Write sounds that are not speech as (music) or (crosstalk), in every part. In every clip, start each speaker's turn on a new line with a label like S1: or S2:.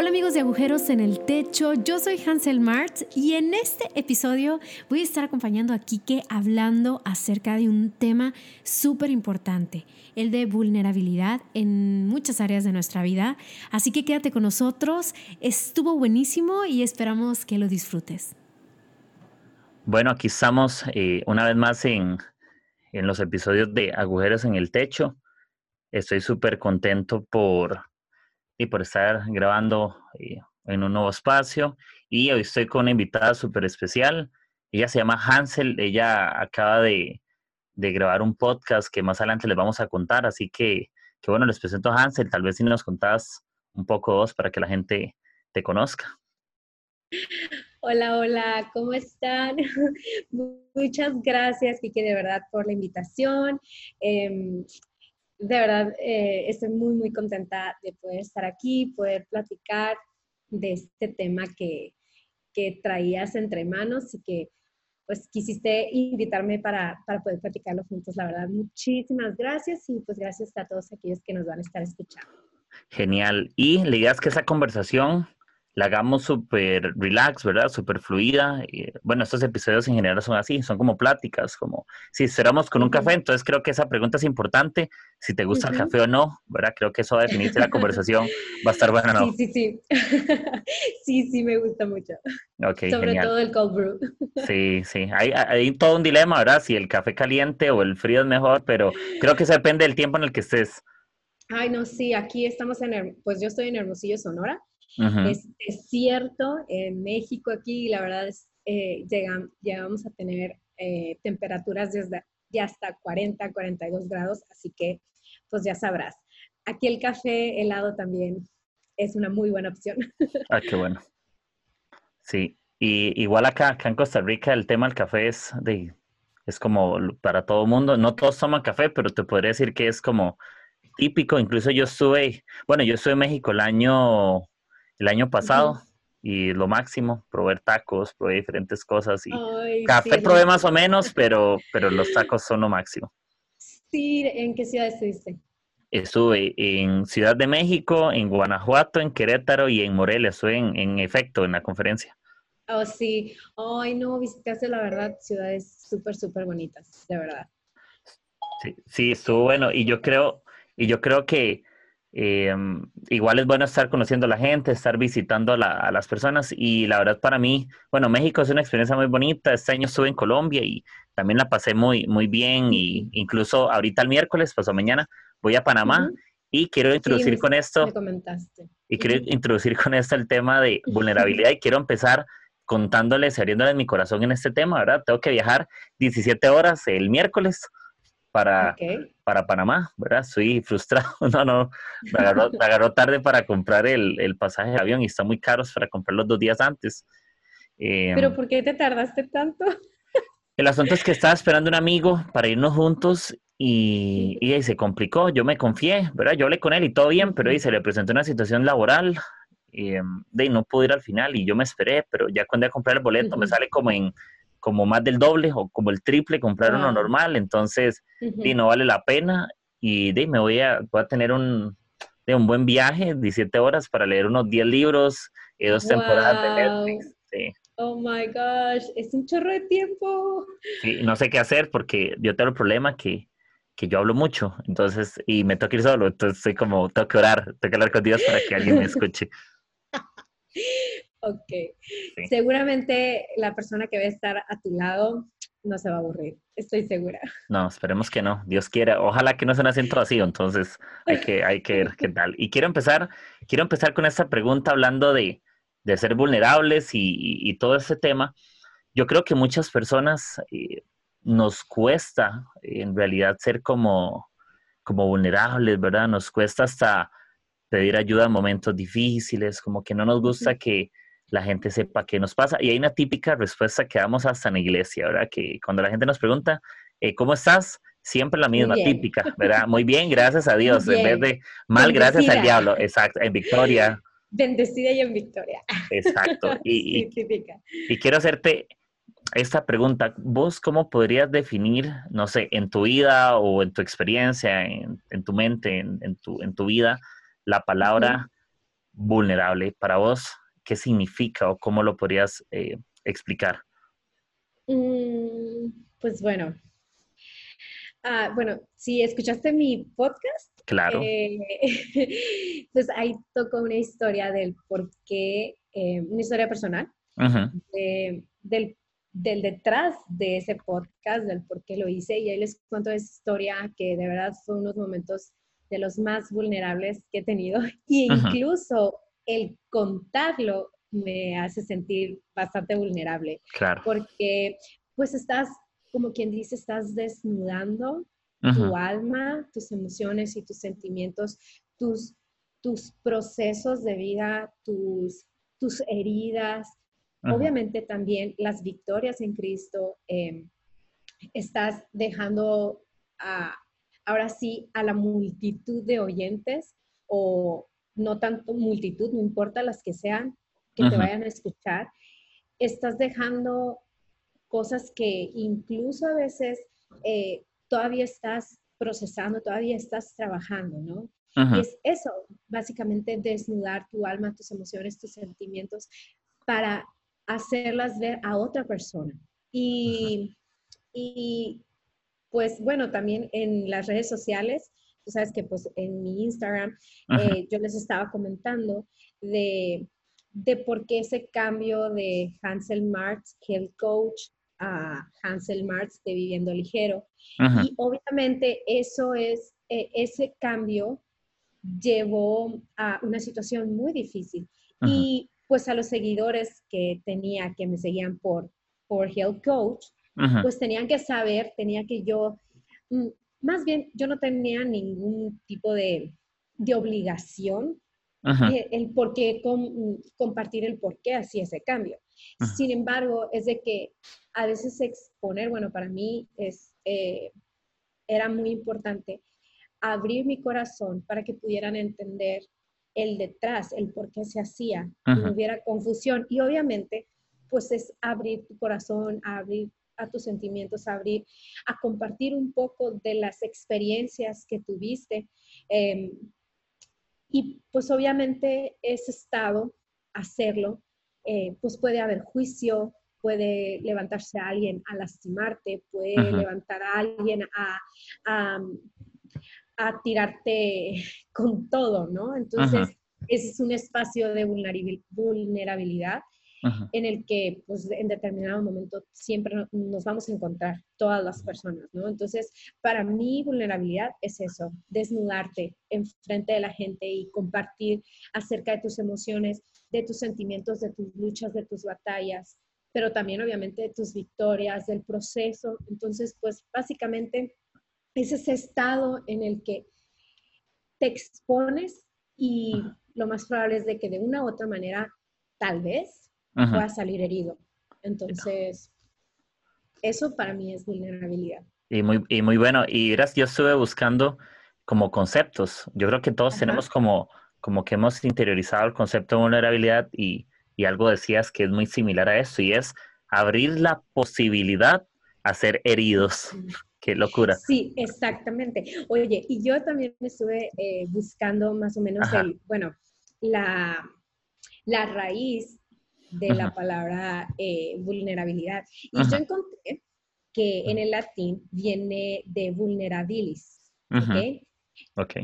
S1: Hola amigos de Agujeros en el Techo, yo soy Hansel Martz y en este episodio voy a estar acompañando a Kike hablando acerca de un tema súper importante, el de vulnerabilidad en muchas áreas de nuestra vida. Así que quédate con nosotros, estuvo buenísimo y esperamos que lo disfrutes.
S2: Bueno, aquí estamos eh, una vez más en, en los episodios de Agujeros en el Techo. Estoy súper contento por y por estar grabando eh, en un nuevo espacio. Y hoy estoy con una invitada súper especial. Ella se llama Hansel. Ella acaba de, de, grabar un podcast que más adelante les vamos a contar. Así que, que, bueno, les presento a Hansel. Tal vez si nos contás un poco vos para que la gente te conozca.
S3: Hola, hola, ¿cómo están? (laughs) Muchas gracias, Kiki, de verdad, por la invitación. Eh, de verdad eh, estoy muy, muy contenta de poder estar aquí, poder platicar de este tema que, que traías entre manos y que pues quisiste invitarme para, para, poder platicarlo juntos. La verdad, muchísimas gracias y pues gracias a todos aquellos que nos van a estar escuchando.
S2: Genial. Y la idea es que esa conversación la hagamos súper relax, ¿verdad? Súper fluida. Y, bueno, estos episodios en general son así, son como pláticas, como si cerramos con un café, entonces creo que esa pregunta es importante, si te gusta el café o no, ¿verdad? Creo que eso va a definir la conversación, va a estar buena, ¿no?
S3: Sí, sí, sí. (laughs) sí, sí, me gusta mucho. Sobre todo el cold brew.
S2: sí, (laughs) sí, hay, hay todo un dilema, ¿verdad? Si el café caliente o el frío es mejor, pero creo que eso depende del tiempo en el que estés.
S3: Ay, no, sí, aquí estamos en, pues yo estoy en Hermosillo, Sonora, es, cierto, en México aquí la verdad es, eh, llegamos a tener eh, temperaturas desde ya hasta 40, 42 grados, así que pues ya sabrás. Aquí el café helado también es una muy buena opción. (laughs)
S2: Ah, qué bueno. Sí, y igual acá, acá en Costa Rica el tema del café es de, es como para todo mundo. No todos toman café, pero te podría decir que es como típico. Incluso yo estuve, bueno, yo estuve en México el año el año pasado y lo máximo, probé tacos, probé diferentes cosas y café probé más o menos, pero, pero los tacos son lo máximo.
S3: Sí, ¿en qué ciudad estuviste?
S2: Estuve en Ciudad de México, en Guanajuato, en Querétaro y en Morelia. Estuve en, en efecto en la conferencia.
S3: Oh, sí. Ay, no, visitaste la verdad ciudades súper, súper bonitas, de verdad.
S2: Sí, sí, estuvo bueno. Y yo creo, y yo creo que eh, igual es bueno estar conociendo a la gente, estar visitando a, las personas y la verdad para mí, bueno, México es una experiencia muy bonita. Este año estuve en Colombia y también la pasé muy, muy bien y incluso ahorita el miércoles, pasó mañana, voy a Panamá y quiero introducir con esto. Y quiero introducir con esto el tema de vulnerabilidad y quiero empezar contándoles abriéndoles mi corazón en este tema, ¿verdad? Tengo que viajar 17 horas el miércoles para, para Panamá, ¿verdad? Estoy frustrado. (laughs) No, no, me agarró, tarde para comprar el, el, pasaje de avión y está muy caro para comprarlo dos días antes.
S3: ¿Pero em, por qué te tardaste tanto? (laughs)
S2: El asunto es que estaba esperando un amigo para irnos juntos y, y se complicó. Yo me confié, ¿verdad? Yo hablé con él y todo bien, pero ahí se le presentó una situación laboral em, de no pude ir al final y yo me esperé, pero ya cuando a comprar el boleto me sale como en como más del doble o como el triple comprar uno normal, entonces no vale la pena y de, me voy a, voy a tener un, de, un buen viaje, 17 horas para leer unos 10 libros y dos temporadas de Netflix.
S3: Oh my gosh, es un chorro de tiempo.
S2: Sí, no sé qué hacer porque yo tengo el problema que, que yo hablo mucho, entonces, y me toca ir solo, entonces estoy como, tengo que orar, tengo que hablar con Dios para que alguien me escuche. (laughs)
S3: Ok. Seguramente la persona que va a estar a tu lado no se va a aburrir, estoy segura.
S2: No, esperemos que no. Dios quiera. Ojalá que no sea un asiento vacío, entonces hay que, hay que ver qué tal. Y quiero empezar, quiero empezar con esta pregunta hablando de, de ser vulnerables y, y, todo ese tema. Yo creo que muchas personas eh, nos cuesta en realidad ser como, como vulnerables, ¿verdad? Nos cuesta hasta pedir ayuda en momentos difíciles, como que no nos gusta que la gente sepa qué nos pasa. Y hay una típica respuesta que damos hasta en la iglesia, ¿verdad? Que cuando la gente nos pregunta, eh, ¿cómo estás? Siempre la misma, típica, ¿verdad? Muy bien, gracias a Dios, en vez de mal, gracias al diablo, exacto, en victoria. (laughs)
S3: Bendecida y en victoria. (laughs)
S2: Exacto. Y, y, quiero hacerte esta pregunta, ¿vos cómo podrías definir, no sé, en tu vida o en tu experiencia, en, tu mente, en, tu, en tu vida, la palabra vulnerable? Para vos, ¿qué significa o cómo lo podrías eh, explicar?
S3: Mm, pues bueno, ah, bueno, si escuchaste mi podcast,
S2: claro.
S3: Eh, (laughs) pues ahí toco una historia del por qué, eh, una historia personal, del, del, detrás de ese podcast, del por qué lo hice, y ahí les cuento esa historia que de verdad son unos momentos de los más vulnerables que he tenido, (laughs) y incluso el contarlo me hace sentir bastante vulnerable.
S2: Claro.
S3: Porque pues estás, como quien dice, estás desnudando tu alma, tus emociones y tus sentimientos, tus, tus procesos de vida, tus, tus heridas, obviamente también las victorias en Cristo. Em, estás dejando ahora sí a la multitud de oyentes o no tanto multitud, no importa las que sean, que te vayan a escuchar, estás dejando cosas que incluso a veces eh, todavía estás procesando, todavía estás trabajando, ¿no? Y es eso, básicamente desnudar tu alma, tus emociones, tus sentimientos para hacerlas ver a otra persona. Y, y pues bueno, también en las redes sociales, tú sabes que pues en mi Instagram eh, yo les estaba comentando de de por qué ese cambio de Hansel Marx, Health Coach, a Hansel Marx de Viviendo Ligero. Y obviamente eso es, e, ese cambio llevó a una situación muy difícil. Y pues a los seguidores que tenía, que me seguían por, por Health Coach, pues tenían que saber, tenía que yo, mm, más bien yo no tenía ningún tipo de, de obligación eh, el por qué, compartir el por qué hacía ese cambio. Sin embargo, es de que a veces exponer, bueno, para mí es, eh, era muy importante abrir mi corazón para que pudieran entender el detrás, el por qué se hacía, no hubiera confusión. Y obviamente, pues es abrir tu corazón, abrir a tus sentimientos, abrir, a compartir un poco de las experiencias que tuviste. Eh, y pues obviamente ese estado, hacerlo, eh, pues puede haber juicio, puede levantarse a alguien a lastimarte, puede levantar a alguien a, a, tirarte con todo, ¿no? Entonces, ese es un espacio de vulnerabilidad en el que pues en determinado momento siempre nos vamos a encontrar todas las personas, ¿no? Entonces, para mí vulnerabilidad es eso, desnudarte en frente de la gente y compartir acerca de tus emociones, de tus sentimientos, de tus luchas, de tus batallas, pero también obviamente de tus victorias, del proceso. Entonces, pues básicamente es ese estado en el que te expones y lo más probable es de que de una u otra manera, tal vez, va a salir herido. Entonces, eso para mí es vulnerabilidad.
S2: Y muy, y muy bueno. Y verás, yo estuve buscando como conceptos. Yo creo que todos tenemos como, como que hemos interiorizado el concepto de vulnerabilidad y, y algo decías que es muy similar a eso y es abrir la posibilidad a ser heridos. Qué locura.
S3: Sí, exactamente. Oye, y yo también estuve eh, buscando más o menos el, bueno, la, la raíz de la palabra eh, vulnerabilidad. Y yo encontré que en el latín viene de vulnerabilis,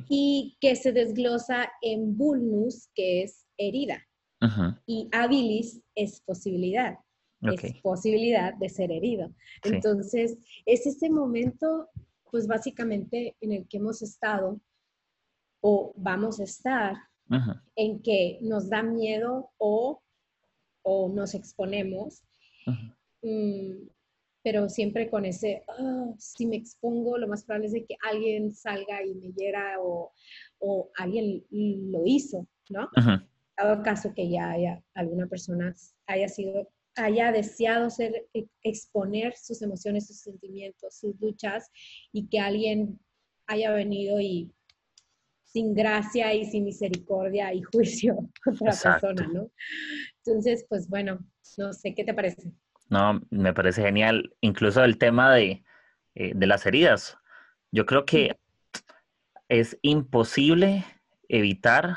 S3: Y que se desglosa en vulnus, que es herida, y habilis es posibilidad. Es posibilidad de ser herido. Entonces, es ese momento, pues básicamente en el que hemos estado o vamos a estar, en que nos da miedo o o nos exponemos, mm, pero siempre con ese, ah, si me expongo, lo más probable es de que alguien salga y me hiera o, o alguien lo hizo, ¿no? Dado caso que ya haya alguna persona haya sido haya deseado ser, e, exponer sus emociones, sus sentimientos, sus luchas y que alguien haya venido y sin gracia y sin misericordia y (laughs) juicio contra la persona, ¿no? Entonces, pues bueno, no sé, ¿qué te parece?
S2: No, me parece genial. Incluso el tema de, eh, de las heridas. Yo creo que es imposible evitar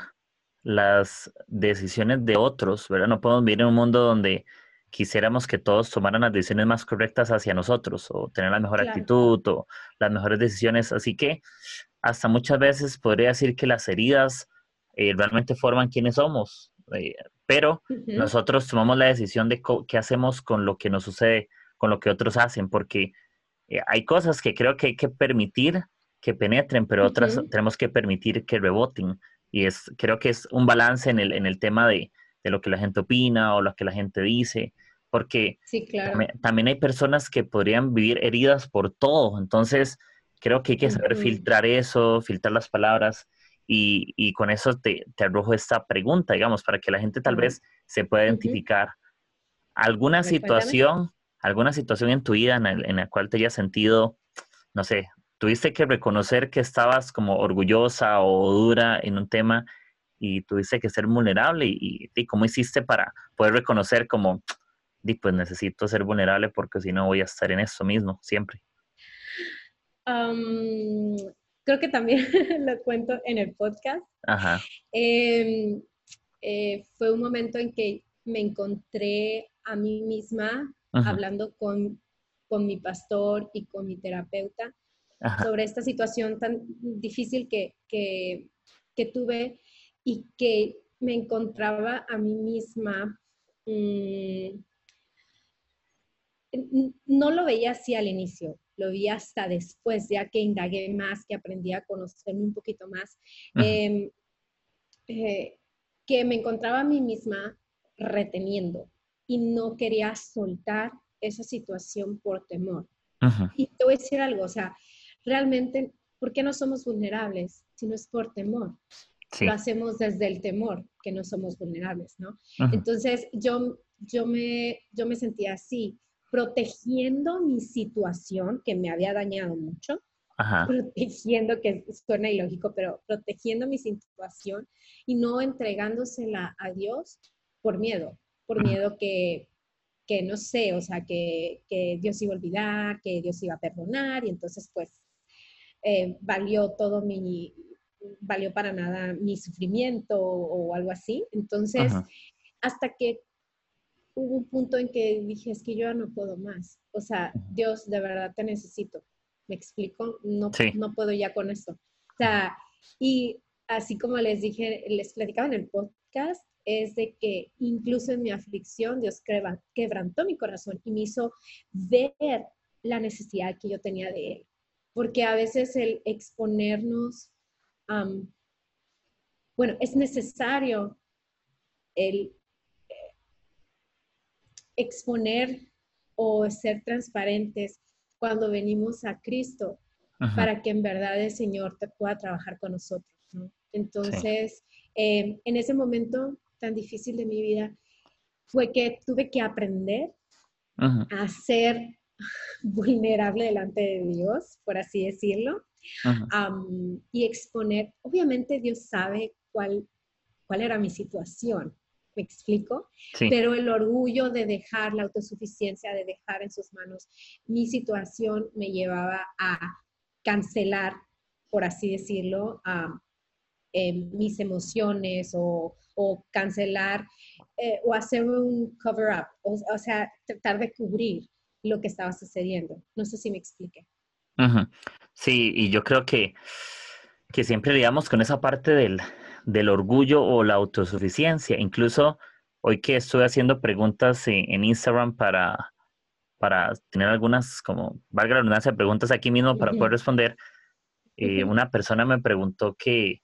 S2: las decisiones de otros, ¿verdad? No podemos vivir en un mundo donde quisiéramos que todos tomaran las decisiones más correctas hacia nosotros o tener la mejor actitud o las mejores decisiones. Así que hasta muchas veces podría decir que las heridas eh, realmente forman quienes somos, eh, pero nosotros tomamos la decisión de qué hacemos con lo que nos sucede, con lo que otros hacen, porque eh, hay cosas que creo que hay que permitir que penetren, pero otras tenemos que permitir que reboten. Y es, creo que es un balance en el, en el tema de, de lo que la gente opina o lo que la gente dice, porque también, hay personas que podrían vivir heridas por todo, entonces creo que hay que saber filtrar eso, filtrar las palabras y, y con eso te, te, arrojo esta pregunta, digamos, para que la gente tal vez se pueda identificar. ¿Alguna situación, alguna situación en tu vida en, en la cual te hayas sentido, no sé, tuviste que reconocer que estabas como orgullosa o dura en un tema y tuviste que ser vulnerable y, y, cómo hiciste para poder reconocer como, pues necesito ser vulnerable porque si no voy a estar en eso mismo siempre.
S3: Creo que también (laughs) lo cuento en el podcast. Ajá. Em, eh, fue un momento en que me encontré a mí misma hablando con, con, mi pastor y con mi terapeuta sobre esta situación tan difícil que, que, que tuve y que me encontraba a mí misma, mm, no lo veía así al inicio, lo vi hasta después, ya que indagué más, que aprendí a conocerme un poquito más, em, eh, que me encontraba a mí misma reteniendo y no quería soltar esa situación por temor. Y te voy a decir algo, o sea, realmente, ¿por qué no somos vulnerables si no es por temor? lo hacemos desde el temor, que no somos vulnerables, ¿no? Entonces yo, yo, me, yo me sentía así, protegiendo mi situación que me había dañado mucho, protegiendo, que suena ilógico, pero protegiendo mi situación y no entregándosela a Dios por miedo, por miedo que, que no sé, o sea, que, que, Dios iba a olvidar, que Dios iba a perdonar y entonces pues eh, valió todo mi, valió para nada mi sufrimiento o, algo así. Entonces, hasta que hubo un punto en que dije, es que yo ya no puedo más. O sea, Dios, de verdad te necesito. ¿Me explico? No, no puedo ya con esto. O sea, y así como les dije, les platicaba en el podcast, es de que incluso en mi aflicción Dios quebrantó mi corazón y me hizo ver la necesidad que yo tenía de Él. Porque a veces el exponernos bueno, es necesario el exponer o ser transparentes cuando venimos a Cristo para que en verdad el Señor te pueda trabajar con nosotros. Entonces, em, en ese momento tan difícil de mi vida, fue que tuve que aprender a ser (laughs) vulnerable delante de Dios, por así decirlo, y exponer, obviamente Dios sabe cuál, cuál era mi situación, ¿me explico? Pero el orgullo de dejar la autosuficiencia, de dejar en sus manos mi situación, me llevaba a cancelar, por así decirlo, em, mis emociones o, o cancelar eh, o hacer un cover-up, o, o sea, tratar de cubrir lo que estaba sucediendo. No sé si me expliqué.
S2: Sí, y yo creo que, que siempre digamos con esa parte del, del, orgullo o la autosuficiencia. Incluso hoy que estuve haciendo preguntas en, Instagram para, para tener algunas, como, valga la redundancia, preguntas aquí mismo para poder responder, eh, una persona me preguntó que,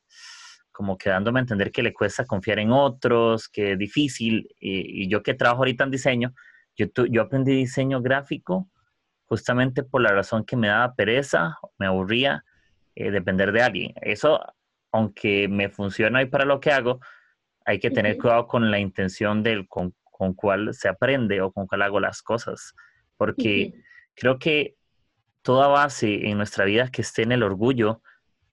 S2: como que dándome a entender que le cuesta confiar en otros, que es difícil, y, yo que trabajo ahorita en diseño, yo, yo aprendí diseño gráfico justamente por la razón que me daba pereza, me aburría eh, depender de alguien. Eso, aunque me funciona y para lo que hago, hay que tener cuidado con la intención del con, con cuál se aprende o con cuál hago las cosas, porque creo que toda base en nuestra vida que esté en el orgullo,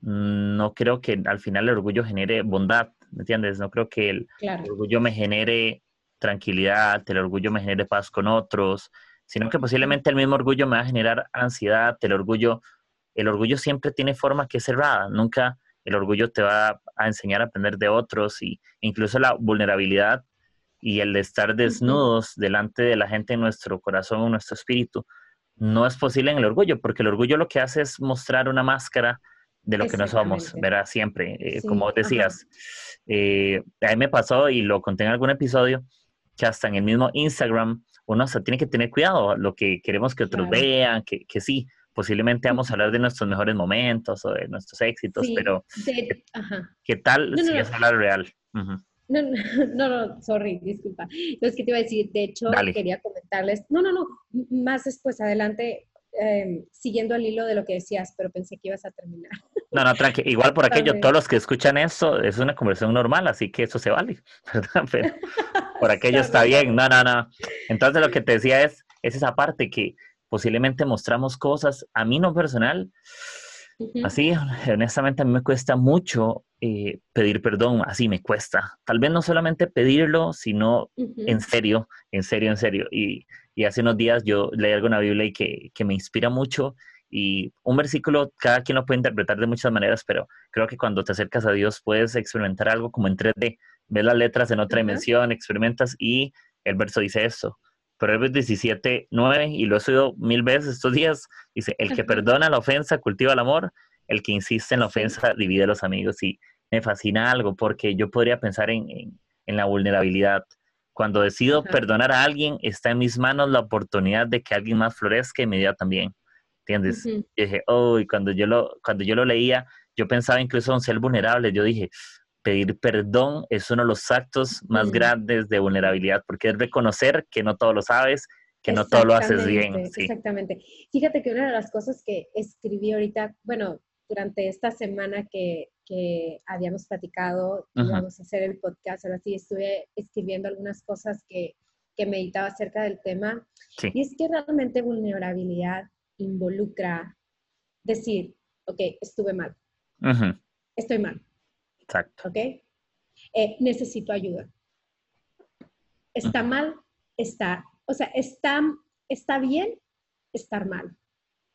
S2: mm, no creo que al final el orgullo genere bondad, ¿me entiendes? No creo que el, el orgullo me genere tranquilidad, el orgullo me genere paz con otros, sino que posiblemente el mismo orgullo me va a generar ansiedad, el orgullo, el orgullo siempre tiene forma que es cerrada, nunca, el orgullo te va a enseñar a aprender de otros y incluso la vulnerabilidad y el de estar desnudos delante de la gente en nuestro corazón o nuestro espíritu no es posible en el orgullo, porque el orgullo lo que hace es mostrar una máscara de lo que no somos, verá Siempre, eh, como decías, eh, a mí me pasó y lo conté en algún episodio, que hasta en el mismo Instagram uno se tiene que tener cuidado, lo que queremos que otros vean, que, que, sí, posiblemente vamos a hablar de nuestros mejores momentos o de nuestros éxitos, pero ¿qué, tal si es hablar real?
S3: No, (laughs) no, no, sorry, disculpa. No es que te iba a decir, de hecho, quería comentarles, no, no, no, más después, adelante, em, siguiendo el hilo de lo que decías, pero pensé que ibas a terminar.
S2: No, no, tranqui. Igual por aquello, todos los que escuchan eso, es una conversación normal, así que eso se vale, (laughs) ¿verdad? Pero (laughs) por aquello está bien, no, no, no. Entonces lo que te decía es, es esa parte que posiblemente mostramos cosas, a mí no personal, Así, (laughs) honestamente, a mí me cuesta mucho eh, pedir perdón, así me cuesta. Tal vez no solamente pedirlo, sino en serio, en serio, en serio. Y, y, hace unos días yo leí algo en la Biblia y que, que, me inspira mucho. Y un versículo, cada quien lo puede interpretar de muchas maneras, pero creo que cuando te acercas a Dios puedes experimentar algo como en 3D. Ves las letras en otra dimensión, experimentas y el verso dice eso. Proverbios 17, 9, y lo he oído mil veces estos días, dice, el que perdona la ofensa cultiva el amor, el que insiste en la ofensa divide a los amigos. Y me fascina algo porque yo podría pensar en, en, la vulnerabilidad. Cuando decido perdonar a alguien, está en mis manos la oportunidad de que alguien más florezca y me diga también. ¿Entiendes? Y dije, oh, y cuando yo, lo, cuando yo lo leía, yo pensaba incluso en ser vulnerable. Yo dije, pedir perdón es uno de los actos más grandes de vulnerabilidad, porque es reconocer que no todo lo sabes, que no todo lo haces bien.
S3: Exactamente. Fíjate que una de las cosas que escribí ahorita, bueno, durante esta semana que, que habíamos platicado, íbamos a hacer el podcast, ahora sí estuve escribiendo algunas cosas que, que meditaba acerca del tema. Y es que realmente vulnerabilidad involucra decir, ok, estuve mal, estoy mal,
S2: Exacto.
S3: ¿Ok? Eh, necesito ayuda. Está mal, está, o sea, está, está bien estar mal.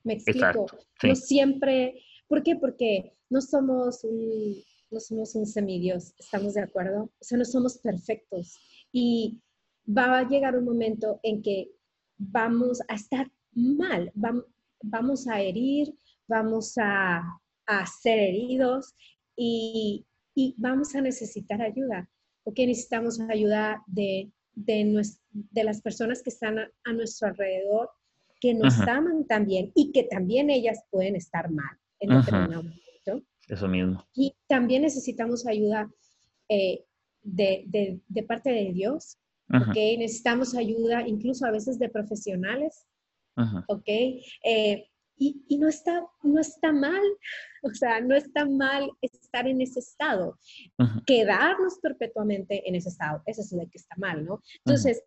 S3: Me explico. No siempre, ¿por qué? Porque no somos un, no somos un semidios, ¿estamos de acuerdo? O sea, no somos perfectos. Y va a llegar un momento en que vamos a estar mal, vamos, a herir, vamos a, a ser heridos y, y vamos a necesitar ayuda, porque necesitamos ayuda de, de, de las personas que están a, nuestro alrededor, que nos aman también y que también ellas pueden estar mal en determinado momento.
S2: Eso mismo.
S3: Y también necesitamos ayuda eh, de, de, de, parte de Dios, ¿ok? Necesitamos ayuda incluso a veces de profesionales, ¿ok? Eh, y, no, está, no está mal, (laughs) o sea, no está mal estar en ese estado, quedarnos perpetuamente en ese estado, eso es lo que está mal, ¿no? Entonces,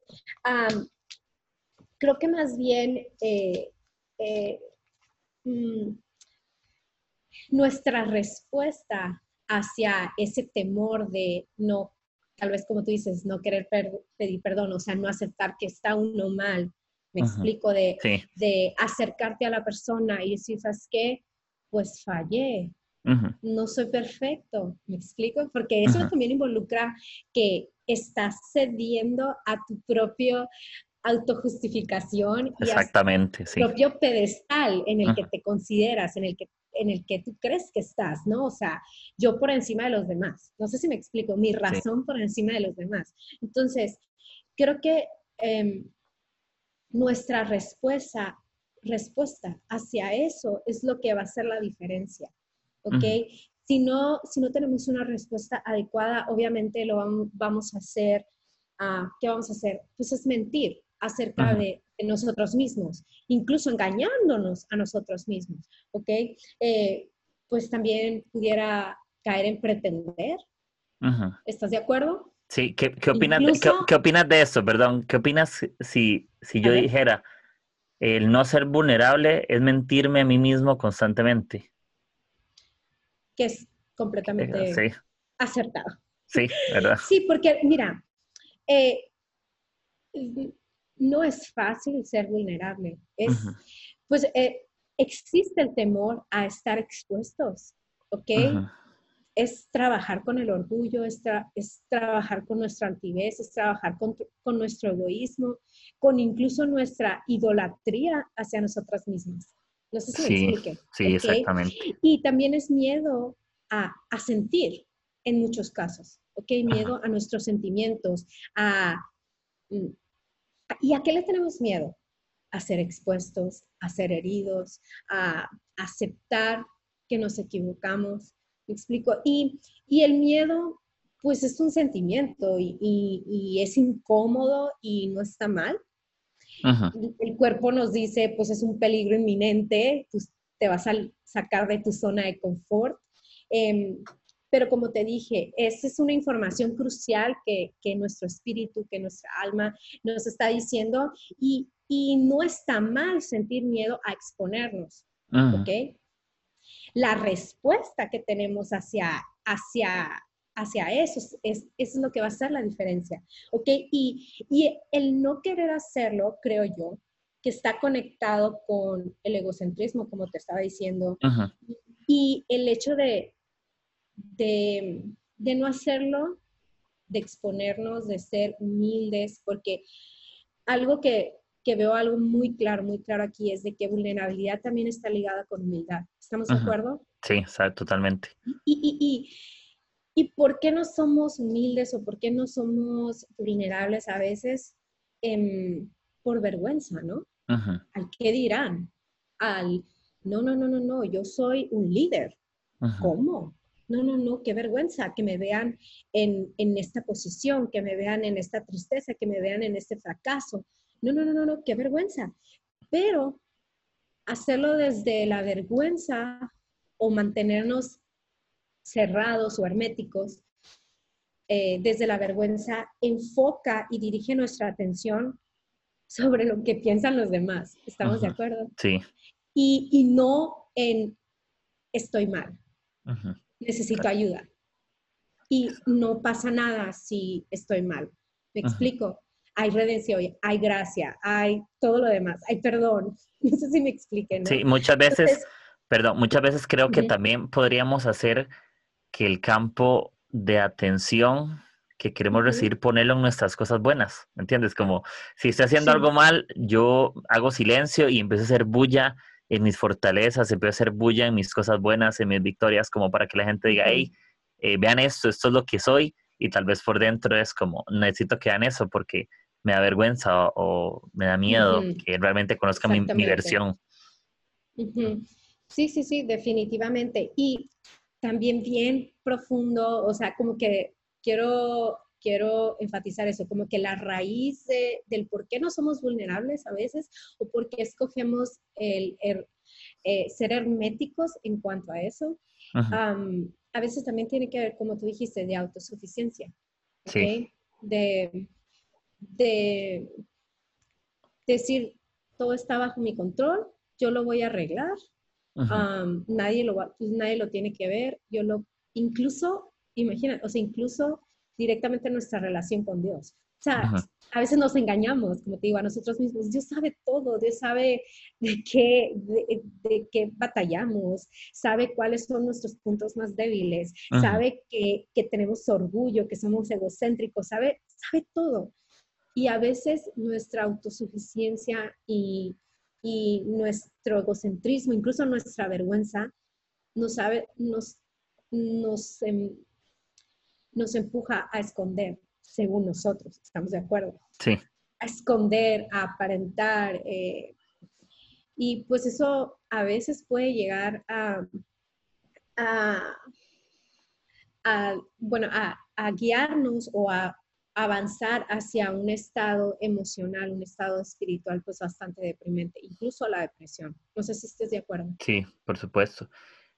S3: creo que más bien eh, eh, mm, nuestra respuesta hacia ese temor de no, tal vez como tú dices, no querer pedir perdón, o sea, no aceptar que está uno mal, me explico, de, de, acercarte a la persona y decir, ¿sabes qué? Pues fallé, no soy perfecto, me explico, porque eso también involucra que estás cediendo a tu propio autojustificación
S2: y Exactamente,
S3: a tu propio pedestal en el que te consideras, en el que en el que tú crees que estás, ¿no? O sea, yo por encima de los demás. No sé si me explico, mi razón por encima de los demás. Entonces, creo que em, nuestra respuesta, respuesta hacia eso es lo que va a hacer la diferencia, ¿ok? si, no, si no tenemos una respuesta adecuada, obviamente lo vamos a hacer, uh, ¿qué vamos a hacer? Pues es mentir acerca de, nosotros mismos, incluso engañándonos a nosotros mismos, ¿ok? Eh, pues también pudiera caer en pretender. ¿Estás de acuerdo?
S2: Sí, ¿qué, qué opinas, de, ¿qué, opinas de eso? Perdón, ¿qué opinas si, si yo dijera, el no ser vulnerable es mentirme a mí mismo constantemente?
S3: Que es completamente acertado.
S2: Sí, ¿verdad?
S3: Sí, porque mira, eh, no es fácil ser vulnerable. Es, Pues eh, existe el temor a estar expuestos, ¿ok? Es trabajar con el orgullo, es, es trabajar con nuestra altivez, es trabajar con, con, nuestro egoísmo, con incluso nuestra idolatría hacia nosotras mismas. No sé si me explique.
S2: Sí, exactamente.
S3: Y también es miedo a, a, sentir en muchos casos, ¿ok? Miedo a nuestros sentimientos, a... Mm, ¿Y a qué le tenemos miedo? A ser expuestos, a ser heridos, a aceptar que nos equivocamos, explico? Y, el miedo, pues es un sentimiento y, es incómodo y no está mal. El cuerpo nos dice, pues es un peligro inminente, pues te vas a sacar de tu zona de confort. Em, pero como te dije, esa es una información crucial que, nuestro espíritu, que nuestra alma nos está diciendo y, no está mal sentir miedo a exponernos, ¿ok? La respuesta que tenemos hacia, hacia, hacia eso es, es lo que va a ser la diferencia. ¿Ok? Y, y el no querer hacerlo, creo yo, que está conectado con el egocentrismo, como te estaba diciendo, y el hecho de, de, de, no hacerlo, de exponernos, de ser humildes, porque algo que, que veo algo muy claro, muy claro aquí, es de que vulnerabilidad también está ligada con humildad. ¿Estamos de acuerdo?
S2: Sí, totalmente.
S3: Y, y, y, y, por qué no somos humildes o por qué no somos vulnerables a veces? Em, por vergüenza, ¿no? ¿Al qué dirán? Al, no, no, no, no, no, yo soy un líder. ¿Cómo? No, no, no, qué vergüenza que me vean en, en, esta posición, que me vean en esta tristeza, que me vean en este fracaso. No, no, no, no, no, qué vergüenza. Pero hacerlo desde la vergüenza o mantenernos cerrados o herméticos eh, desde la vergüenza enfoca y dirige nuestra atención sobre lo que piensan los demás. ¿Estamos de acuerdo?
S2: Sí.
S3: Y, no en estoy mal, necesito ayuda. Y no pasa nada si estoy mal. ¿Me explico? Hay redención, hay gracia, hay todo lo demás, hay perdón. (laughs) No sé si me expliquen.
S2: Sí, muchas veces, perdón, muchas veces creo que también podríamos hacer que el campo de atención que queremos recibir, ponerlo en nuestras cosas buenas, ¿me entiendes? Como si estoy haciendo algo mal, yo hago silencio y empiezo a hacer bulla en mis fortalezas, empiezo a hacer bulla en mis cosas buenas, en mis victorias, como para que la gente diga, hey, eh, vean esto, esto es lo que soy, y tal vez por dentro es como, necesito que vean eso porque me da vergüenza o, me da miedo que realmente conozcan mi, versión.
S3: Sí, sí, sí, definitivamente. Y también bien profundo, o sea, como que quiero, quiero enfatizar eso, como que la raíz del por qué no somos vulnerables a veces o por qué escogemos el, eh, ser herméticos en cuanto a eso, a veces también tiene que ver, como tú dijiste, de autosuficiencia. Sí. De, de decir, todo está bajo mi control, yo lo voy a arreglar, nadie, lo pues, nadie lo tiene que ver, yo lo, incluso, imagina, o sea, incluso directamente nuestra relación con Dios. O sea, a veces nos engañamos, como te digo, a nosotros mismos. Dios sabe todo, Dios sabe de qué, de, qué batallamos, sabe cuáles son nuestros puntos más débiles, sabe que, que, tenemos orgullo, que somos egocéntricos, sabe, sabe todo. Y a veces nuestra autosuficiencia y, y nuestro egocentrismo, incluso nuestra vergüenza, nos, sabe, nos, nos, em, nos empuja a esconder, según nosotros. ¿Estamos de acuerdo?
S2: Sí.
S3: A esconder, a aparentar. Eh, y pues eso a veces puede llegar a, a, a bueno, a, a guiarnos o a avanzar hacia un estado emocional, un estado espiritual pues bastante deprimente, incluso la depresión. No sé si estés de acuerdo.
S2: Sí, por supuesto.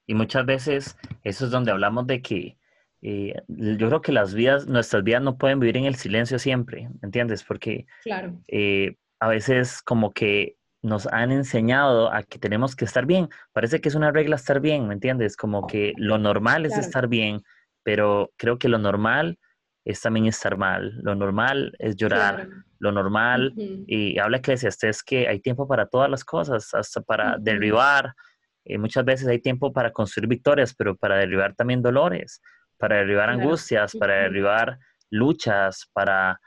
S2: Y muchas veces eso es donde hablamos de que eh, yo creo que las vidas, nuestras vidas no pueden vivir en el silencio siempre, ¿entiendes? Porque
S3: claro.
S2: Eh, a veces como que nos han enseñado a que tenemos que estar bien. Parece que es una regla estar bien, ¿me entiendes? Como que lo normal es estar bien, pero creo que lo normal es también estar mal. Lo normal es llorar. Lo normal, y habla Eclesiastes que hay tiempo para todas las cosas, hasta para derribar, eh, muchas veces hay tiempo para construir victorias, pero para derribar también dolores, para derribar angustias, para derribar luchas, para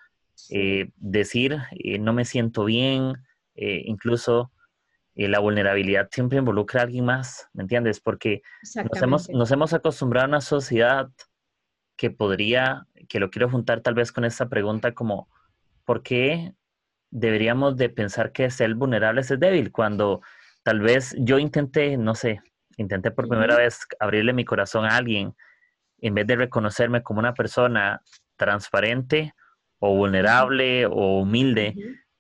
S2: eh, decir no me siento bien, incluso la vulnerabilidad siempre involucra a alguien más, ¿me entiendes? Porque nos hemos, nos hemos acostumbrado a una sociedad que podría, que lo quiero juntar tal vez con esta pregunta como, ¿por qué deberíamos de pensar que ser vulnerable es débil? Cuando tal vez yo intenté, no sé, intenté por primera vez abrirle mi corazón a alguien, en vez de reconocerme como una persona transparente o vulnerable o humilde,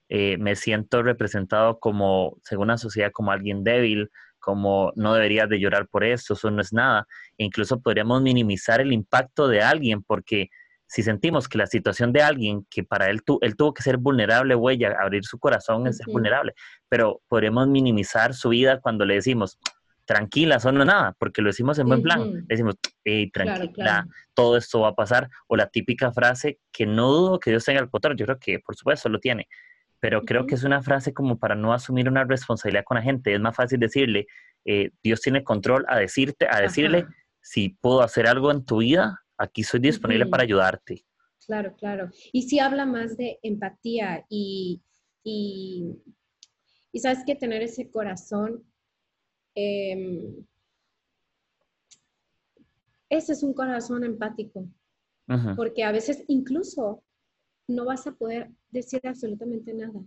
S2: eh, me siento representado como, según la sociedad, como alguien débil, como no deberías de llorar por eso, eso no es nada. E incluso podríamos minimizar el impacto de alguien porque si sentimos que la situación de alguien que para él, tu, él tuvo que ser vulnerable, huella, abrir su corazón es ser vulnerable, pero podríamos minimizar su vida cuando le decimos, tranquila, eso no es nada, porque lo decimos en buen plan. Le decimos, hey, tranquila, todo esto va a pasar. O la típica frase que no dudo que Dios tenga el control, yo creo que por supuesto lo tiene, pero creo que es una frase como para no asumir una responsabilidad con la gente. Es más fácil decirle, eh, Dios tiene control, a decirte, a decirle, si puedo hacer algo en tu vida, aquí soy disponible para ayudarte.
S3: Claro, claro. Y si habla más de empatía y, y, sabes que tener ese corazón, em, ese es un corazón empático, porque a veces incluso no vas a poder decir absolutamente nada.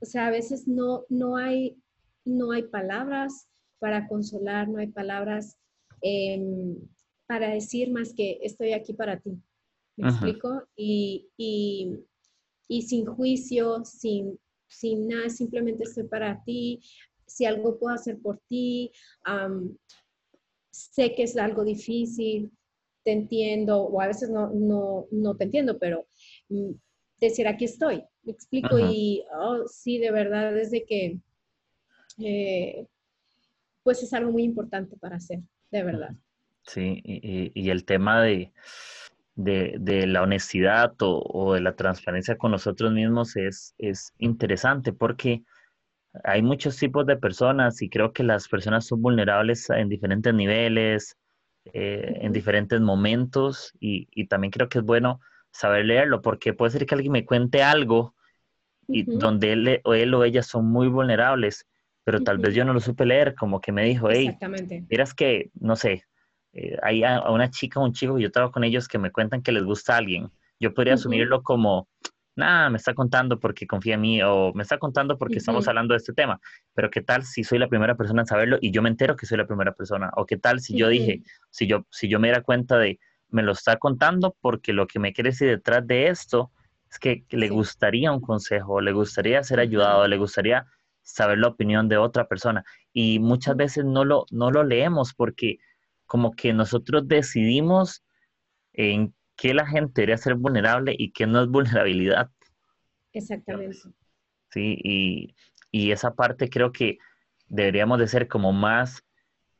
S3: O sea, a veces no, no, hay, no hay palabras para consolar, no hay palabras em, para decir más que estoy aquí para ti. ¿Me explico? Y, sin juicio, sin, sin nada, simplemente estoy para ti. Si algo puedo hacer por ti, sé que es algo difícil, te entiendo, o a veces no, no, no te entiendo, pero mm, decir, aquí estoy, me explico, y oh, sí, de verdad, desde que, eh, pues es algo muy importante para hacer, de verdad.
S2: Sí, y, el tema de, de, la honestidad o, de la transparencia con nosotros mismos es, es interesante porque hay muchos tipos de personas y creo que las personas son vulnerables en diferentes niveles, eh, en diferentes momentos y, y también creo que es bueno saber leerlo, porque puede ser que alguien me cuente algo y donde él o, él o ella son muy vulnerables, pero tal vez yo no lo supe leer, como que me dijo, hey, miras que, no sé, eh, hay a, una chica o un chico, yo trabajo con ellos que me cuentan que les gusta a alguien. Yo podría asumirlo como, nada, me está contando porque confía en mí o me está contando porque estamos hablando de este tema. Pero qué tal si soy la primera persona en saberlo y yo me entero que soy la primera persona? O qué tal si yo dije, si yo, si yo me diera cuenta de, me lo está contando porque lo que me quiere decir detrás de esto es que, le gustaría un consejo, le gustaría ser ayudado, le gustaría saber la opinión de otra persona. Y muchas veces no lo, no lo leemos porque como que nosotros decidimos en qué la gente debería ser vulnerable y qué no es vulnerabilidad.
S3: Exactamente.
S2: Sí, y, y esa parte creo que deberíamos de ser como más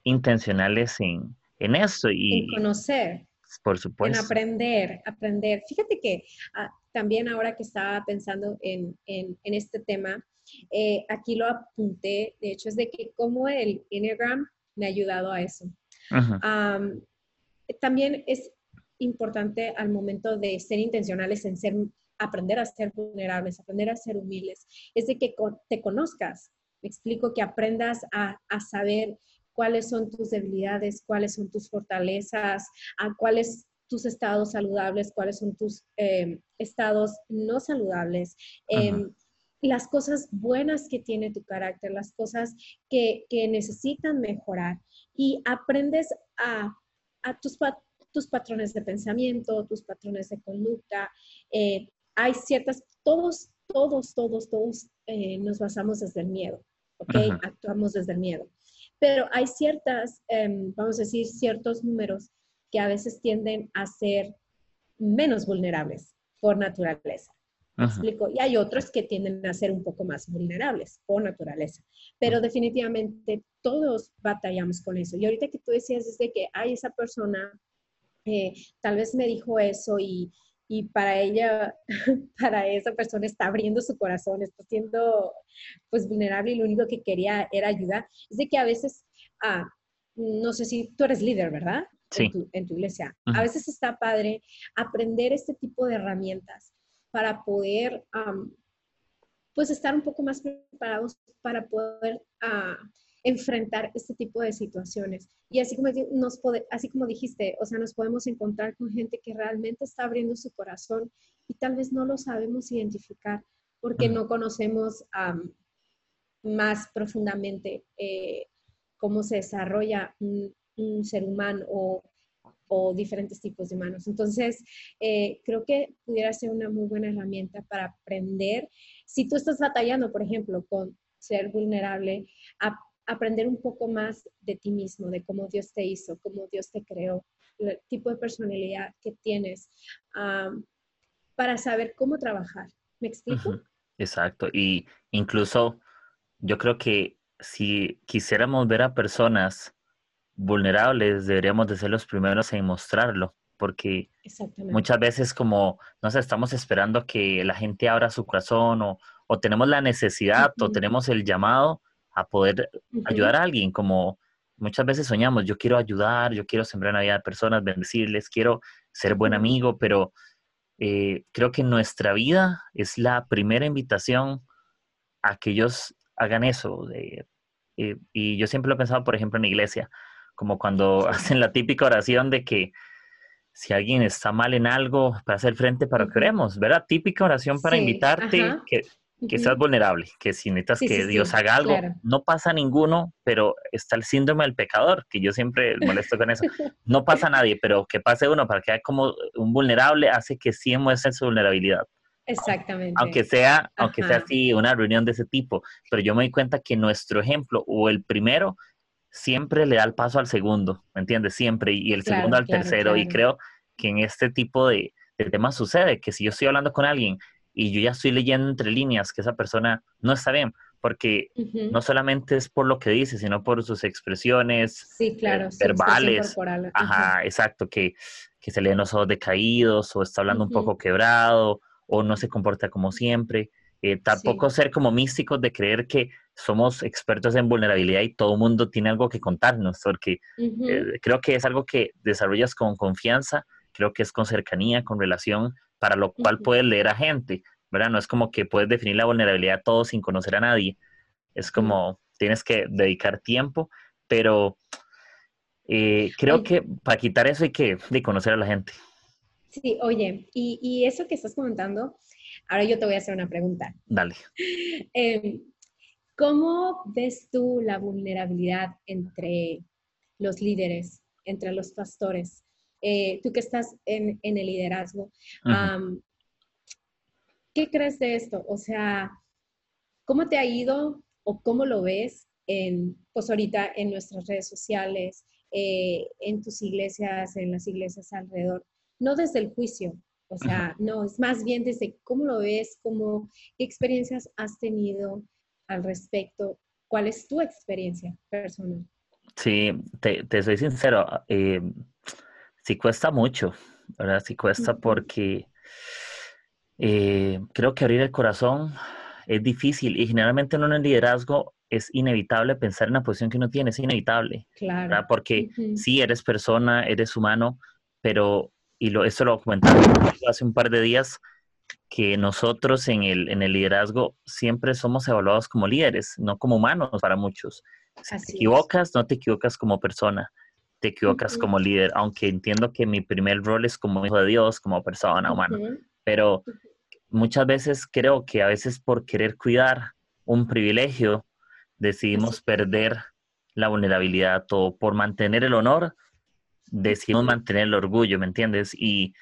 S2: intencionales en, en eso. Y,
S3: en conocer.
S2: Por supuesto.
S3: En aprender, aprender. Fíjate que ah, también ahora que estaba pensando en, este tema, eh, aquí lo apunté, de hecho, es de que cómo el Enneagram me ha ayudado a eso. también es importante al momento de ser intencionales en ser, aprender a ser vulnerables, aprender a ser humildes, es de que te conozcas. Me explico que aprendas a, a saber cuáles son tus debilidades, cuáles son tus fortalezas, a cuáles tus estados saludables, cuáles son tus em, estados no saludables. Em, las cosas buenas que tiene tu carácter, las cosas que, necesitan mejorar y aprendes a, tus, tus patrones de pensamiento, tus patrones de conducta. Eh, hay ciertas, todos, todos, todos, todos eh, nos basamos desde el miedo, ¿ok? Actuamos desde el miedo. Pero hay ciertas, em, vamos a decir, ciertos números que a veces tienden a ser menos vulnerables por naturaleza. ¿Me explico? Y hay otros que tienden a ser un poco más vulnerables por naturaleza. Pero definitivamente todos batallamos con eso. Y ahorita que tú decías desde que hay esa persona, eh, tal vez me dijo eso y, y para ella, (laughs) para esa persona está abriendo su corazón, está siendo pues vulnerable y lo único que quería era ayudar. Es de que a veces a, no sé si tú eres líder, ¿verdad?
S2: Sí.
S3: En tu, iglesia. A veces está padre aprender este tipo de herramientas para poder, pues, estar un poco más preparados para poder uh, enfrentar este tipo de situaciones. Y así como, nos así como dijiste, o sea, nos podemos encontrar con gente que realmente está abriendo su corazón y tal vez no lo sabemos identificar porque no conocemos más profundamente eh, cómo se desarrolla un, ser humano o, o, diferentes tipos de humanos. Entonces, eh, creo que pudiera ser una muy buena herramienta para aprender. Si tú estás batallando, por ejemplo, con ser vulnerable, a aprender un poco más de ti mismo, de cómo Dios te hizo, cómo Dios te creó, el tipo de personalidad que tienes, para saber cómo trabajar. ¿Me explico?
S2: Exacto. Y incluso yo creo que si quisiéramos ver a personas vulnerables, deberíamos de ser los primeros en mostrarlo, porque muchas veces como, no sé, estamos esperando que la gente abra su corazón o, o tenemos la necesidad o tenemos el llamado a poder ayudar a alguien, como muchas veces soñamos, yo quiero ayudar, yo quiero sembrar la vida de personas, bendecirles, quiero ser buen amigo, pero eh, creo que nuestra vida es la primera invitación a que ellos hagan eso. De, eh, y yo siempre lo he pensado, por ejemplo, en la iglesia, como cuando (laughs) hacen la típica oración de que si alguien está mal en algo, para hacer frente para que oremos, ¿verdad? Típica oración para invitarte, que que seas vulnerable, que si necesitas que Dios haga algo, no pasa ninguno, pero está el síndrome del pecador, que yo siempre molesto con eso. No pasa (laughs) nadie, pero que pase uno para que haya como un vulnerable hace que sí muestre su vulnerabilidad.
S3: Exactamente.
S2: Aunque sea, aunque sea así, una reunión de ese tipo. Pero yo me doy cuenta que nuestro ejemplo o el primero siempre le da el paso al segundo, ¿me entiendes? Siempre, y el segundo al tercero. Y creo que en este tipo de, de temas sucede, que si yo estoy hablando con alguien y yo ya estoy leyendo entre líneas que esa persona no está bien, porque no solamente es por lo que dice, sino por sus expresiones
S3: sí, claro,
S2: eh, verbales. Ajá, exacto, que, que se leen los ojos decaídos o está hablando un poco quebrado o no se comporta como siempre. Eh, tampoco ser como místicos de creer que somos expertos en vulnerabilidad y todo el mundo tiene algo que contarnos, porque eh, creo que es algo que desarrollas con confianza, creo que es con cercanía, con relación, para lo cual puedes leer a gente, ¿verdad? No es como que puedes definir la vulnerabilidad todo sin conocer a nadie. Es como tienes que dedicar tiempo, pero eh, creo que para quitar eso hay que de conocer a la gente.
S3: Sí, oye, y, eso que estás comentando, ahora yo te voy a hacer una pregunta.
S2: Dale. (laughs)
S3: Em, ¿Cómo ves tú la vulnerabilidad entre los líderes, entre los pastores? Eh, tú que estás en, el liderazgo, ¿qué crees de esto? O sea, ¿cómo te ha ido o cómo lo ves en, pues ahorita en nuestras redes sociales, eh, en tus iglesias, en las iglesias alrededor? No desde el juicio, o sea, no, es más bien desde cómo lo ves, cómo, qué experiencias has tenido al respecto, cuál es tu experiencia personal.
S2: Sí, te, te soy sincero. Eh, sí cuesta mucho, ¿verdad? Sí cuesta porque eh, creo que abrir el corazón es difícil y generalmente en un liderazgo es inevitable pensar en la posición que uno tiene, es inevitable.
S3: Claro.
S2: ¿verdad? Porque sí, eres persona, eres humano, pero, y lo, esto lo comentaba hace un par de días, que nosotros en el, en el liderazgo siempre somos evaluados como líderes, no como humanos para muchos. Si te equivocas, no te equivocas como persona te equivocas como líder, aunque entiendo que mi primer rol es como hijo de Dios, como persona humana, pero muchas veces creo que a veces por querer cuidar un privilegio decidimos perder la vulnerabilidad o por mantener el honor decidimos mantener el orgullo, ¿me entiendes? Y,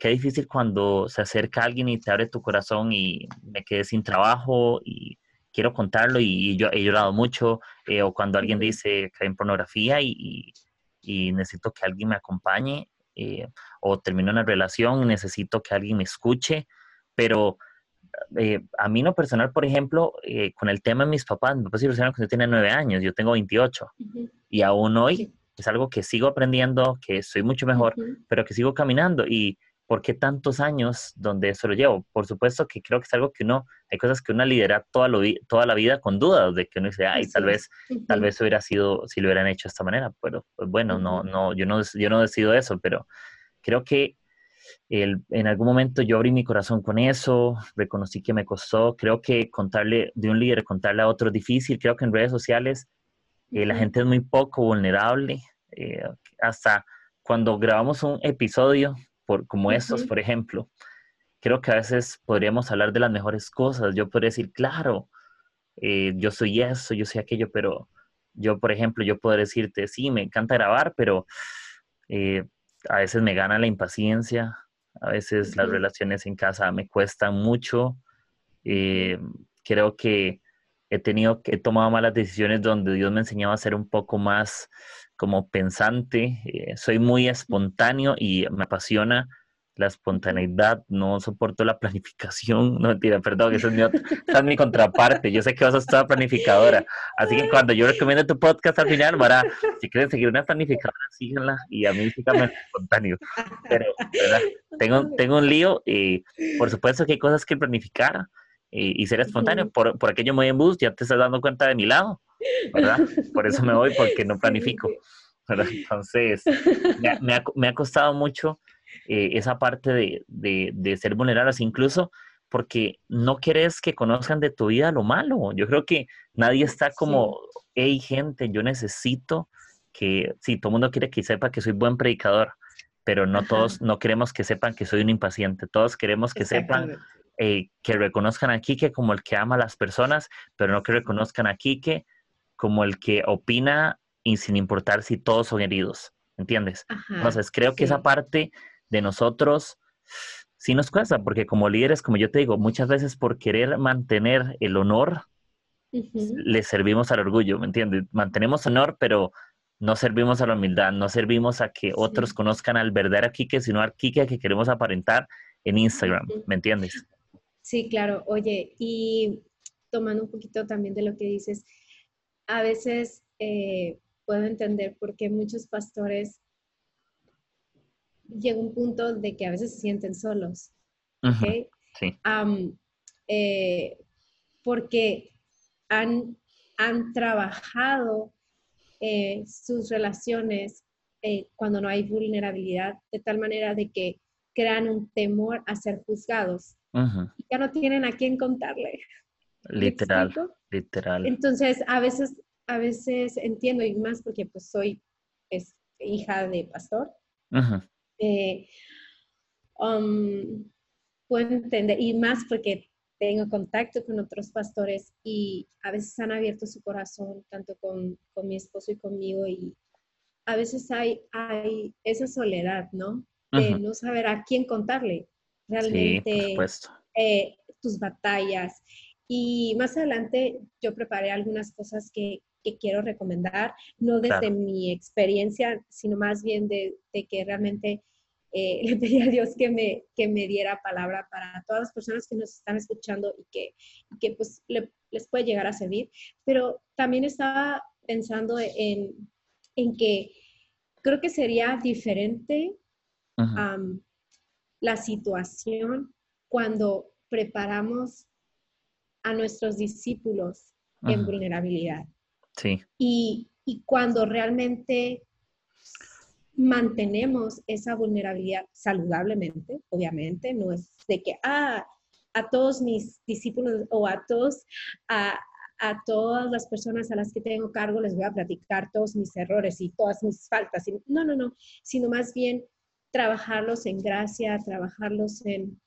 S2: qué difícil cuando se acerca alguien y te abre tu corazón y me quedé sin trabajo y quiero contarlo y, yo he llorado mucho, eh, o cuando alguien dice que hay pornografía y, y necesito que alguien me acompañe eh, o termino una relación y necesito que alguien me escuche, pero eh, a mí no personal, por ejemplo, eh, con el tema de mis papás, mis papás se ilusionaron cuando yo tenía nueve años, yo tengo 28 y aún hoy es algo que sigo aprendiendo, que soy mucho mejor, pero que sigo caminando y ¿por qué tantos años donde eso lo llevo? Por supuesto que creo que es algo que uno, hay cosas que uno lidera toda, lo, toda la vida con dudas, de que uno dice, ay, tal vez, tal vez hubiera sido, si lo hubieran hecho de esta manera, pero pues, bueno, no, no, yo no, yo no decido eso, pero creo que el, en algún momento yo abrí mi corazón con eso, reconocí que me costó, creo que contarle de un líder, contarle a otro es difícil, creo que en redes sociales eh, la gente es muy poco vulnerable, eh, hasta cuando grabamos un episodio por, como estos, por ejemplo, creo que a veces podríamos hablar de las mejores cosas. Yo podría decir, claro, eh, yo soy eso, yo soy aquello, pero yo, por ejemplo, yo puedo decirte, sí, me encanta grabar, pero eh, a veces me gana la impaciencia, a veces las relaciones en casa me cuestan mucho. Eh, creo que he tenido, he tomado malas decisiones donde Dios me enseñaba a ser un poco más como pensante, eh, soy muy espontáneo y me apasiona la espontaneidad, no soporto la planificación, (laughs) no mentira, perdón, esa es mi, esa es mi contraparte, yo sé que vas a estar planificadora, así que cuando yo recomiendo tu podcast al final, para, si quieren seguir una planificadora, síganla y a mí síganme espontáneo, pero ¿verdad? Tengo, tengo un lío y por supuesto que hay cosas que planificar y, y ser espontáneo, por, por aquello me voy en bus, ya te estás dando cuenta de mi lado, ¿verdad? Por eso me voy, porque no (laughs) planifico. Entonces, me ha, me, ha, costado mucho eh, esa parte de, de, de, ser vulnerables, incluso porque no quieres que conozcan de tu vida lo malo. Yo creo que nadie está como, hey gente, yo necesito que, sí, todo el mundo quiere que sepa que soy buen predicador, pero no Ajá. todos, no queremos que sepan que soy un impaciente, todos queremos que sepan eh, que reconozcan a Quique como el que ama a las personas, pero no que reconozcan a Quique como el que opina y sin importar si todos son heridos, ¿entiendes? Ajá, Entonces, creo sí. que esa parte de nosotros sí nos cuesta, porque como líderes, como yo te digo, muchas veces por querer mantener el honor, uh -huh. le servimos al orgullo, ¿me entiendes? Mantenemos honor, pero no servimos a la humildad, no servimos a que sí. otros conozcan al verdadero Quique, sino al Quique que queremos aparentar en Instagram. ¿me entiendes?
S3: Sí, claro. Oye, y tomando un poquito también de lo que dices, a veces eh, puedo entender por qué muchos pastores llega un punto de que a veces se sienten solos. ¿okay?
S2: Sí.
S3: Um, eh, porque han, han trabajado eh, sus relaciones eh, cuando no hay vulnerabilidad, de tal manera de que crean un temor a ser juzgados. Uh -huh. y ya no tienen a quién contarle.
S2: Literal, literal.
S3: Entonces, a veces, a veces entiendo, y más porque pues soy es, hija de pastor, uh -huh. eh, um, puedo entender, y más porque tengo contacto con otros pastores y a veces han abierto su corazón, tanto con, con mi esposo y conmigo, y a veces hay, hay esa soledad, ¿no? De uh -huh. no saber a quién contarle realmente
S2: sí,
S3: eh, tus batallas. Y más adelante yo preparé algunas cosas que, que quiero recomendar, no desde claro. mi experiencia, sino más bien de, de que realmente eh, (laughs) le pedí a Dios que me, que me diera palabra para todas las personas que nos están escuchando y que, y que pues le, les puede llegar a servir. Pero también estaba pensando en, en que creo que sería diferente um, la situación cuando preparamos a nuestros discípulos en vulnerabilidad.
S2: Sí.
S3: Y, y, cuando realmente mantenemos esa vulnerabilidad saludablemente, obviamente, no es de que, ah, a todos mis discípulos o a todos, a, a todas las personas a las que tengo cargo les voy a platicar todos mis errores y todas mis faltas. No, no, no, sino más bien trabajarlos en gracia, trabajarlos en,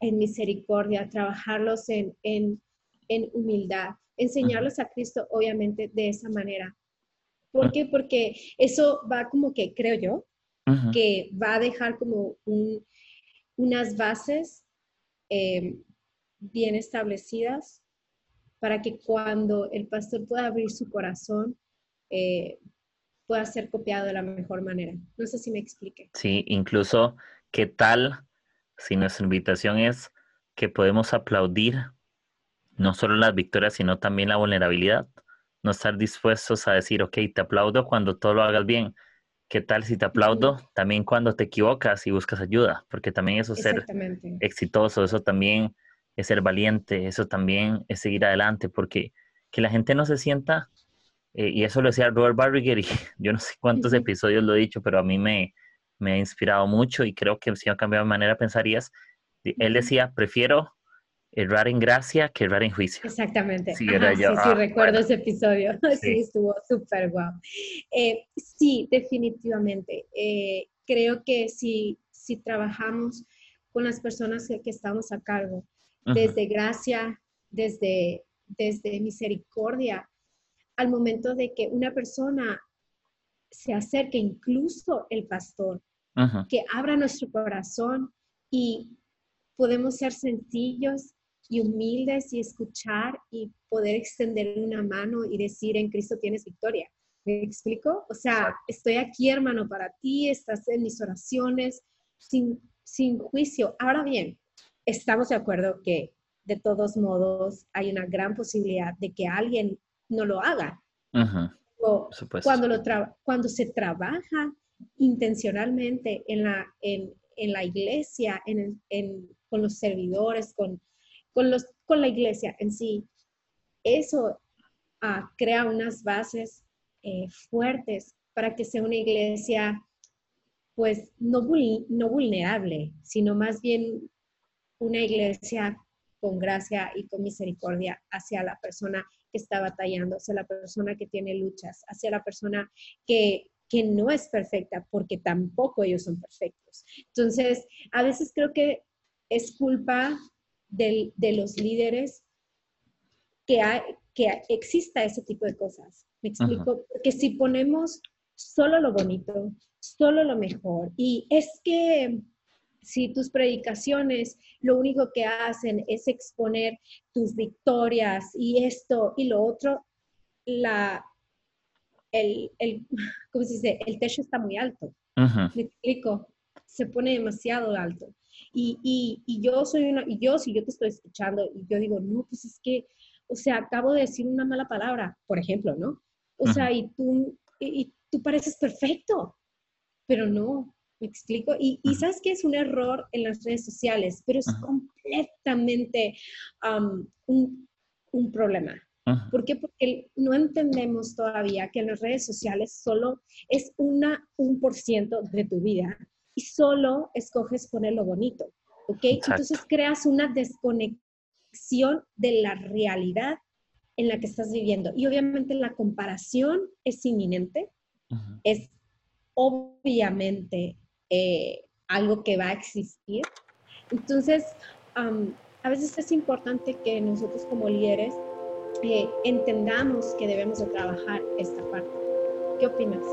S3: en misericordia, trabajarlos en, en, en humildad, enseñarlos a Cristo, obviamente, de esa manera. ¿Por qué? Porque eso va como que, creo yo, que va a dejar como un, unas bases eh, bien establecidas para que cuando el pastor pueda abrir su corazón, eh, pueda ser copiado de la mejor manera. No sé si me explique.
S2: Sí, incluso, ¿qué tal si nuestra invitación es que podemos aplaudir no solo las victorias, sino también la vulnerabilidad? No estar dispuestos a decir, ok, te aplaudo cuando todo lo hagas bien, ¿Qué tal si te aplaudo también cuando te equivocas y buscas ayuda? Porque también eso es ser exitoso, eso también es ser valiente, eso también es seguir adelante, porque que la gente no se sienta, eh, y eso lo decía Robert Barriger, y (laughs) yo no sé cuántos episodios lo he dicho, pero a mí me, me ha inspirado mucho y creo que si ha cambiado mi manera de pensar, y es, él decía, prefiero errar en gracia que errar en juicio.
S3: Exactamente. Sí, sí, sí, ah, recuerdo ese episodio. (laughs) Sí, estuvo súper guau. Eh, sí, definitivamente. Eh, creo que si, si trabajamos con las personas que, estamos a cargo, desde gracia, desde, desde misericordia, al momento de que una persona se acerque, incluso el pastor, que abra nuestro corazón y podemos ser sencillos y humildes y escuchar y poder extender una mano y decir en Cristo tienes victoria. ¿Me explico? O sea, estoy aquí, hermano, para ti, estás en mis oraciones, sin, sin juicio. Ahora bien, estamos de acuerdo que de todos modos hay una gran posibilidad de que alguien no lo haga. cuando, lo cuando se trabaja intencionalmente en la, en, en la iglesia, en, en, con los servidores, con con, los, con la iglesia en sí. Eso ah, crea unas bases eh, fuertes para que sea una iglesia, pues, no, no vulnerable, sino más bien una iglesia con gracia y con misericordia hacia la persona que está batallando, hacia la persona que tiene luchas, hacia la persona que, que no es perfecta, porque tampoco ellos son perfectos. Entonces, a veces creo que es culpa de, los líderes que, hay, que exista ese tipo de cosas. Me explico, que si ponemos solo lo bonito, solo lo mejor, y es que si tus predicaciones lo único que hacen es exponer tus victorias y esto y lo otro, la, el, el, (laughs) ¿cómo se dice? El techo está muy alto. Me explico, se pone demasiado alto. Y, y, yo soy una, y yo si yo te estoy escuchando y yo digo, no, pues es que, o sea, acabo de decir una mala palabra, por ejemplo, ¿no? O sea, y tú, y, tú pareces perfecto, pero no, me explico. Y, y, sabes que es un error en las redes sociales, pero es completamente un, un, problema. ¿Por qué? Porque no entendemos todavía que en las redes sociales solo es una, un por ciento de tu vida y solo escoges poner lo bonito, ¿ok? Entonces creas una desconexión de la realidad en la que estás viviendo. Y obviamente la comparación es inminente, es obviamente eh, algo que va a existir. Entonces, a veces es importante que nosotros como líderes eh, entendamos que debemos de trabajar esta parte. ¿Qué opinas?